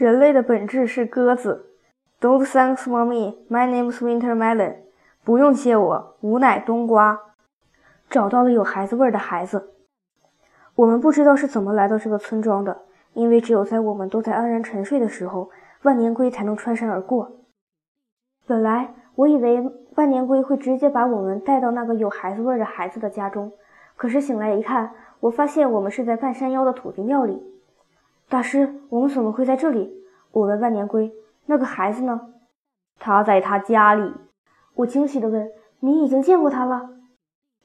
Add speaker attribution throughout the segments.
Speaker 1: 人类的本质是鸽子。Don't thanks for me. My name's Winter Melon. 不用谢我，吾乃冬瓜。找到了有孩子味儿的孩子。我们不知道是怎么来到这个村庄的，因为只有在我们都在安然沉睡的时候，万年龟才能穿山而过。本来我以为万年龟会直接把我们带到那个有孩子味儿的孩子的家中，可是醒来一看，我发现我们是在半山腰的土地庙里。大师，我们怎么会在这里？我问万年龟：“那个孩子呢？”
Speaker 2: 他在他家里。
Speaker 1: 我惊喜地问：“你已经见过他了？”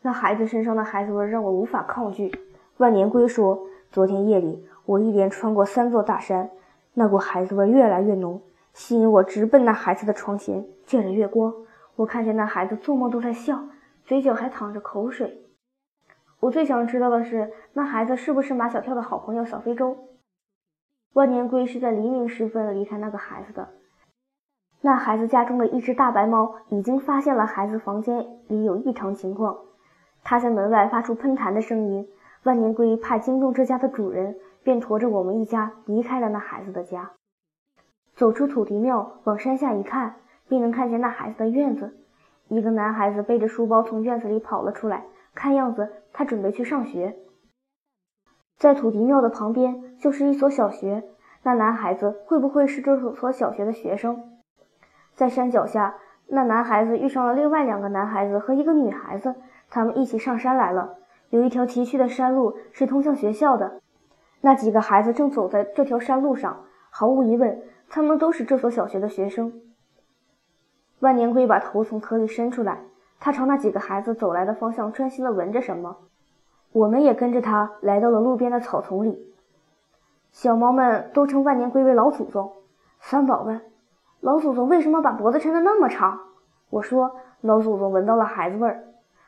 Speaker 1: 那孩子身上的孩子味让我无法抗拒。万年龟说：“昨天夜里，我一连穿过三座大山，那股孩子味越来越浓，吸引我直奔那孩子的床前。借着月光，我看见那孩子做梦都在笑，嘴角还淌着口水。我最想知道的是，那孩子是不是马小跳的好朋友小非洲？”万年龟是在黎明时分离开那个孩子的。那孩子家中的一只大白猫已经发现了孩子房间里有异常情况，它在门外发出喷痰的声音。万年龟怕惊动这家的主人，便驮着我们一家离开了那孩子的家。走出土地庙，往山下一看，便能看见那孩子的院子。一个男孩子背着书包从院子里跑了出来，看样子他准备去上学。在土地庙的旁边就是一所小学，那男孩子会不会是这所小学的学生？在山脚下，那男孩子遇上了另外两个男孩子和一个女孩子，他们一起上山来了。有一条崎岖的山路是通向学校的，那几个孩子正走在这条山路上。毫无疑问，他们都是这所小学的学生。万年龟把头从壳里伸出来，他朝那几个孩子走来的方向专心地闻着什么。我们也跟着他来到了路边的草丛里，小猫们都称万年龟为老祖宗。三宝问：“老祖宗为什么把脖子抻得那么长？”我说：“老祖宗闻到了孩子味儿。”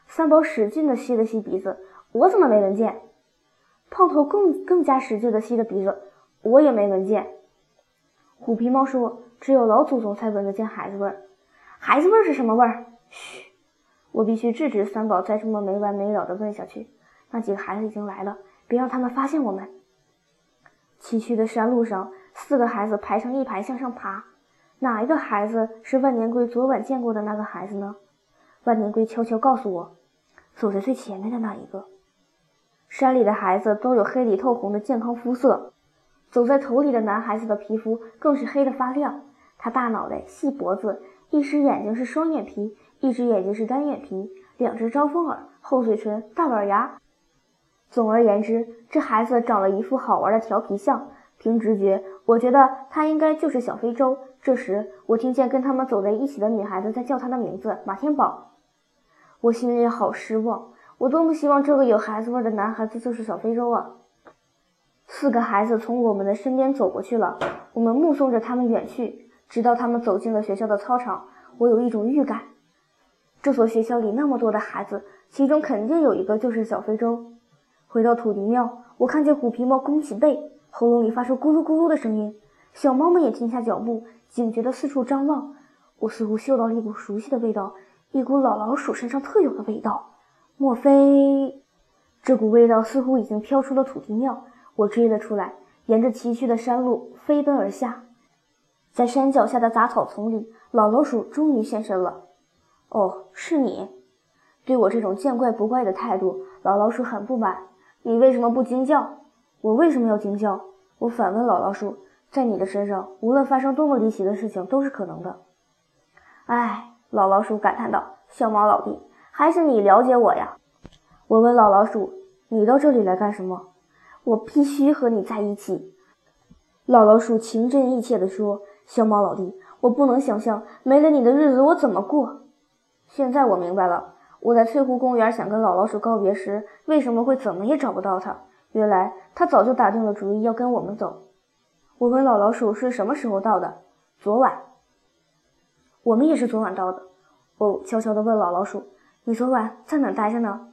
Speaker 1: 三宝使劲地吸了吸鼻子，我怎么没闻见？胖头更更加使劲地吸着鼻子，我也没闻见。虎皮猫说：“只有老祖宗才闻得见孩子味儿。孩子味儿是什么味儿？”嘘，我必须制止三宝再这么没完没了地问下去。那几个孩子已经来了，别让他们发现我们。崎岖的山路上，四个孩子排成一排向上爬。哪一个孩子是万年龟昨晚见过的那个孩子呢？万年龟悄悄告诉我，走在最前面的那一个。山里的孩子都有黑里透红的健康肤色，走在头里的男孩子的皮肤更是黑得发亮。他大脑袋、细脖子，一只眼睛是双眼皮，一只眼睛是单眼皮，两只招风耳，厚嘴唇，大板牙。总而言之，这孩子长了一副好玩的调皮相。凭直觉，我觉得他应该就是小非洲。这时，我听见跟他们走在一起的女孩子在叫他的名字——马天宝。我心里好失望，我多么希望这个有孩子味的男孩子就是小非洲啊！四个孩子从我们的身边走过去了，我们目送着他们远去，直到他们走进了学校的操场。我有一种预感，这所学校里那么多的孩子，其中肯定有一个就是小非洲。回到土地庙，我看见虎皮猫弓起背，喉咙里发出咕噜咕噜的声音。小猫们也停下脚步，警觉地四处张望。我似乎嗅到了一股熟悉的味道，一股老老鼠身上特有的味道。莫非这股味道似乎已经飘出了土地庙？我追了出来，沿着崎岖的山路飞奔而下。在山脚下的杂草丛里，老老鼠终于现身了。哦，是你！对我这种见怪不怪的态度，老老鼠很不满。你为什么不惊叫？我为什么要惊叫？我反问老老鼠。在你的身上，无论发生多么离奇的事情，都是可能的。唉，老老鼠感叹道：“小猫老弟，还是你了解我呀。”我问老老鼠：“你到这里来干什么？”我必须和你在一起。老老鼠情真意切地说：“小猫老弟，我不能想象没了你的日子我怎么过。现在我明白了。”我在翠湖公园想跟老老鼠告别时，为什么会怎么也找不到它？原来它早就打定了主意要跟我们走。我问老老鼠是什么时候到的？昨晚。我们也是昨晚到的。我悄悄地问老老鼠：“你昨晚在哪待着呢？”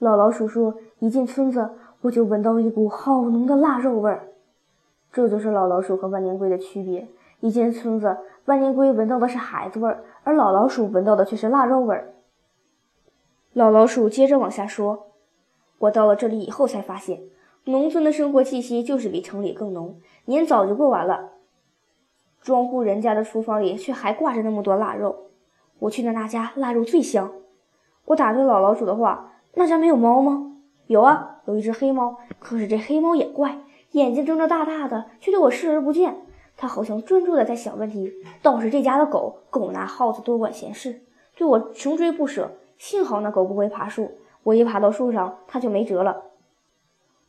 Speaker 1: 老老鼠说：“一进村子，我就闻到一股好浓的腊肉味儿。”这就是老老鼠和万年龟的区别。一进村子，万年龟闻到的是孩子味儿，而老老鼠闻到的却是腊肉味儿。老老鼠接着往下说：“我到了这里以后才发现，农村的生活气息就是比城里更浓。年早就过完了。庄户人家的厨房里却还挂着那么多腊肉。我去的那家腊肉最香。我打断老老鼠的话：“那家没有猫吗？”“有啊，有一只黑猫。可是这黑猫也怪，眼睛睁着大大的，却对我视而不见。它好像专注的在想问题。倒是这家的狗，狗拿耗子多管闲事，对我穷追不舍。幸好那狗不会爬树，我一爬到树上，它就没辙了。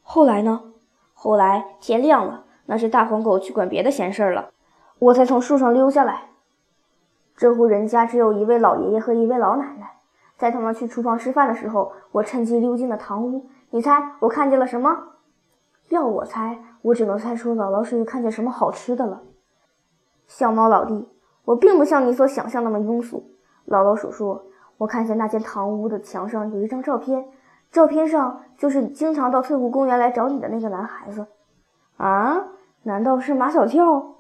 Speaker 1: 后来呢？后来天亮了，那只大黄狗去管别的闲事了，我才从树上溜下来。”这户人家只有一位老爷爷和一位老奶奶，在他们去厨房吃饭的时候，我趁机溜进了堂屋。你猜我看见了什么？要我猜，我只能猜出老老鼠看见什么好吃的了。小猫老弟，我并不像你所想象那么庸俗。老老鼠说：“我看见那间堂屋的墙上有一张照片，照片上就是经常到翠湖公园来找你的那个男孩子。”啊？难道是马小跳？